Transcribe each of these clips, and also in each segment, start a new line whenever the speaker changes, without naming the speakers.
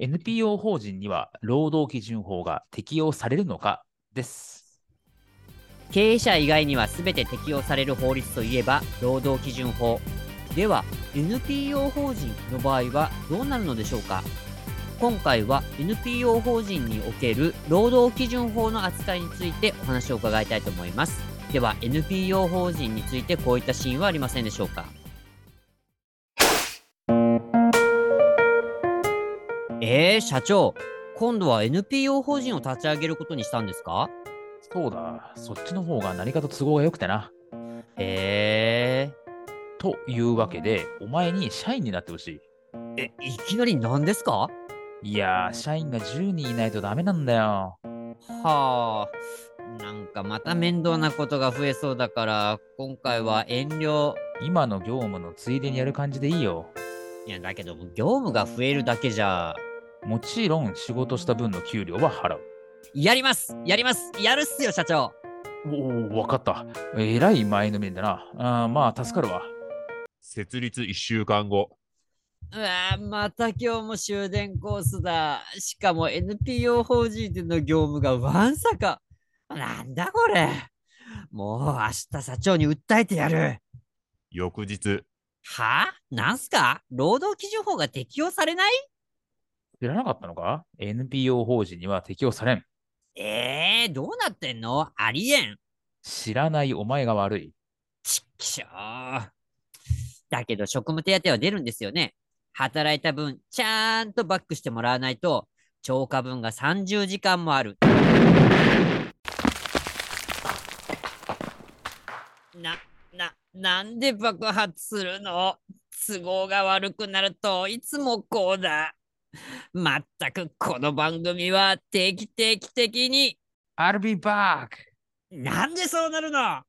NPO 法人には労働基準法が適用されるのかです。
経営者以外には全て適用される法律といえば労働基準法。では NPO 法人の場合はどうなるのでしょうか？今回は NPO 法人における労働基準法の扱いについてお話を伺いたいと思います。では NPO 法人についてこういったシーンはありませんでしょうか？えー、社長今度は NPO 法人を立ち上げることにしたんですか？
そうだそっちの方が何かと都合が良くてな。
え
というわけでお前に社員になってほしい。
ー、えいきなり何ですか？
いやー社員が10人いないとダメなんだよ。
はあなんかまた面倒なことが増えそうだから今回は遠慮。
今の業務のついでにやる感じでいいよ。
いやだけど業務が増えるだけじゃ
もちろん仕事した分の給料は払う。
やります。やります。やるっすよ社長。
おお分かった。えらい前のめりだな。あーまあ助かるわ。
設立1週間後。
うわーまた今日も終電コースだ。しかも NPO 法人での業務がわんさか。なんだこれ。もう明日社長に訴えてやる。
翌日、
は？あなんすか？労働基準法が適用されない？
知らなかったのか ?NPO 法人には適用されん
えー、どうなってんの？ありえん
知らないお前が悪い
ちっきしょー。だけど職務手当は出るんですよね。働いた分、ちゃんとバックしてもらわないと、超過分が30時間もある。な、な、なんで爆発するの？都合が悪くなるといつもこうだ。まったくこの番組は定期定期的に、
I'll be back!
なんでそうなるの？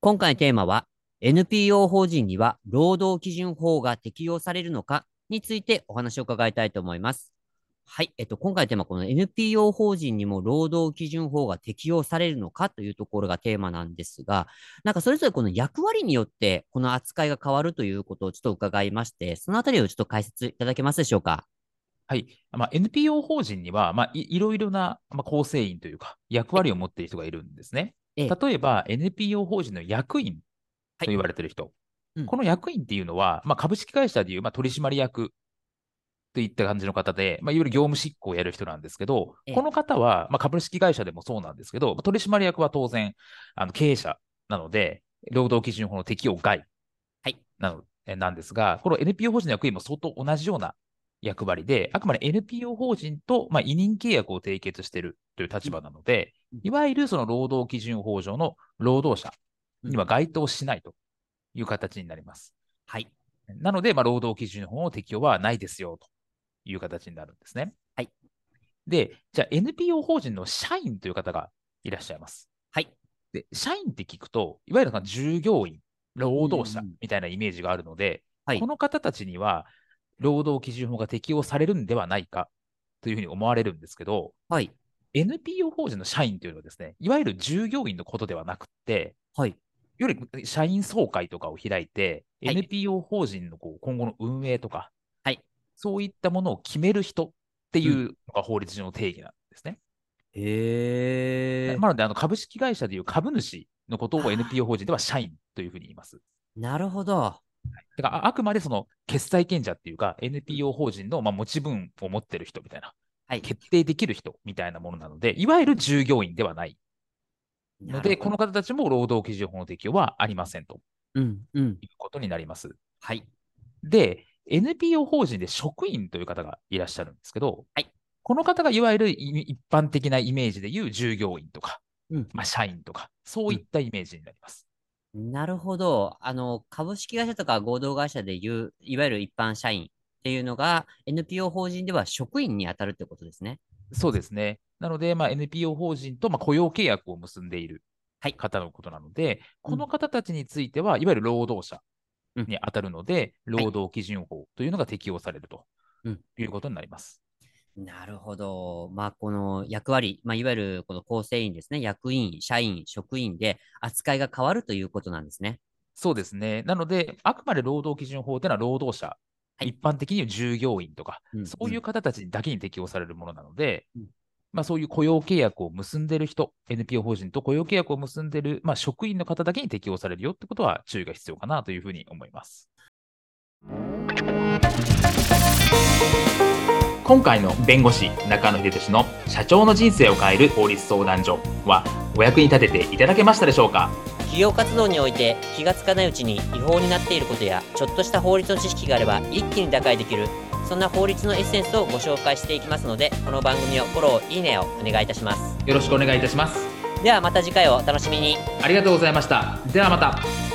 今回のテーマは NPO 法人には労働基準法が適用されるのかについてお話を伺いたいと思います。はい。えっと、今回のテーマはこの NPO 法人にも労働基準法が適用されるのかというところがテーマなんですが、なんかそれぞれこの役割によってこの扱いが変わるということをちょっと伺いまして、そのあたりをちょっと解説いただけますでしょうか？
はい。まあ、NPO 法人には、まあ、いいろいろな、まあ、構成員というか、役割を持っている人がいるんですね。
ええ
例えば、NPO 法人の役員と言われている人。
うん
この役員っていうのは、まあ、株式会社でいう、まあ、取締役といった感じの方で、まあ、いわゆる業務執行をやる人なんですけど
ええ、
この方は、まあ、株式会社でもそうなんですけど、まあ取締役は当然、あの経営者なので、労働基準法の適用外
はい。
なのえなんですが、この NPO 法人の役員も相当同じような役割で、あくまで NPO 法人と、まあ、委任契約を締結しているという立場なので
うん、
いわゆるその労働基準法上の労働者には該当しないという形になります。
はい。
なので、まあ、労働基準法の適用はないですよという形になるんですね。
はい。
で、じゃあ NPO 法人の社員という方がいらっしゃいます。
はい。
で、社員って聞くと、いわゆる従業員、労働者みたいなイメージがあるので、
はい
この方たちには労働基準法が適用されるんではないかというふうに思われるんですけど、
はい。
NPO 法人の社員というのはですね、いわゆる従業員のことではなくて、
はい。
いわゆる社員総会とかを開いて、
はい
NPO 法人のこう今後の運営とか、
はい
そういったものを決める人っていうのが法律上の定義なんですね。
へえ。
なので、あの株式会社でいう株主のことを NPO 法人では社員というふうに言います。
なるほど。
だからああくまでその決裁権者っていうか、NPO 法人のまあ持ち分を持ってる人みたいな、
はい。
決定できる人みたいなものなので、いわゆる従業員ではないので、この方たちも労働基準法の適用はありませんと
うん、うん。
いうことになります。
はい。
で、NPO 法人で職員という方がいらっしゃるんですけど、
はい
この方がいわゆるい一般的なイメージでいう従業員とか、
うん
まあ、社員とか、そういったイメージになります。
なるほど。あの、株式会社とか合同会社でいう、いわゆる一般社員っていうのが、NPO 法人では職員に当たるってことですね。
そうですね。なので、まあ、NPO 法人とまあ雇用契約を結んでいる
はい
方のことなので、
うん
この方たちについては、いわゆる労働者
うん
に当たるので、労働基準法というのが適用されると
うん
いうことになります。
なるほど。まあ、この役割、まあ、いわゆるこの構成員ですね。役員、社員、職員で扱いが変わるということなんですね。
そうですね。なので、あくまで労働基準法というのは労働者、
はい
一般的には従業員とか、
うん
そういう方たちだけに適用されるものなので、
うん
まあ、そういう雇用契約を結んでいる人、NPO 法人と雇用契約を結んでいる、まあ、職員の方だけに適用されるよってことは注意が必要かなというふうに思います。今回の弁護士中野秀俊の社長の人生を変える法律相談所はお役に立てていただけましたでしょうか？
企業活動において気がつかないうちに違法になっていることやちょっとした法律の知識があれば一気に打開できるそんな法律のエッセンスをご紹介していきますのでこの番組をフォローいいねをお願いいたします
よろしくお願いいたします。
ではまた次回をお楽しみに
ありがとうございました。ではまた。